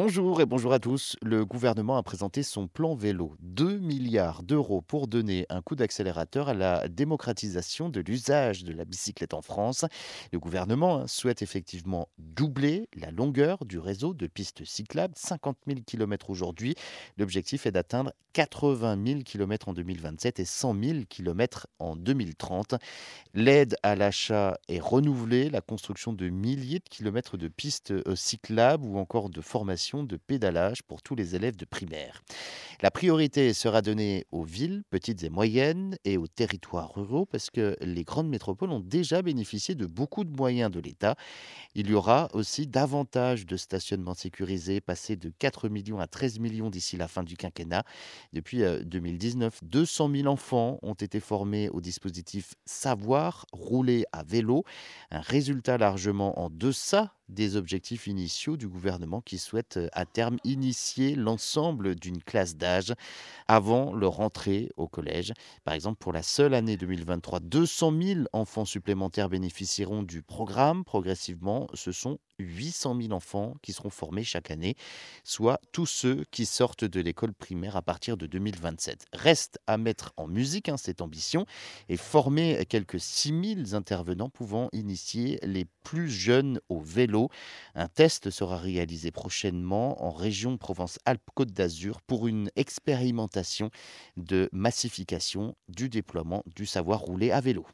Bonjour et bonjour à tous. Le gouvernement a présenté son plan vélo. 2 milliards d'euros pour donner un coup d'accélérateur à la démocratisation de l'usage de la bicyclette en France. Le gouvernement souhaite effectivement doubler la longueur du réseau de pistes cyclables, 50 000 km aujourd'hui. L'objectif est d'atteindre 80 000 km en 2027 et 100 000 km en 2030. L'aide à l'achat est renouvelée, la construction de milliers de kilomètres de pistes euh, cyclables ou encore de de pédalage pour tous les élèves de primaire. La priorité sera donnée aux villes, petites et moyennes, et aux territoires ruraux, parce que les grandes métropoles ont déjà bénéficié de beaucoup de moyens de l'État. Il y aura aussi davantage de stationnements sécurisés, passés de 4 millions à 13 millions d'ici la fin du quinquennat. Depuis 2019, 200 000 enfants ont été formés au dispositif Savoir rouler à vélo, un résultat largement en deçà des objectifs initiaux du gouvernement qui souhaite euh, à terme initier l'ensemble d'une classe d'âge avant leur rentrée au collège. Par exemple, pour la seule année 2023, 200 000 enfants supplémentaires bénéficieront du programme. Progressivement, ce sont 800 000 enfants qui seront formés chaque année, soit tous ceux qui sortent de l'école primaire à partir de 2027. Reste à mettre en musique hein, cette ambition et former quelques 6 000 intervenants pouvant initier les plus jeunes au Un test sera réalisé prochainement en région Provence-Alpes-Côte d'Azur pour une expérimentation de massification du déploiement du savoir rouler à vélo.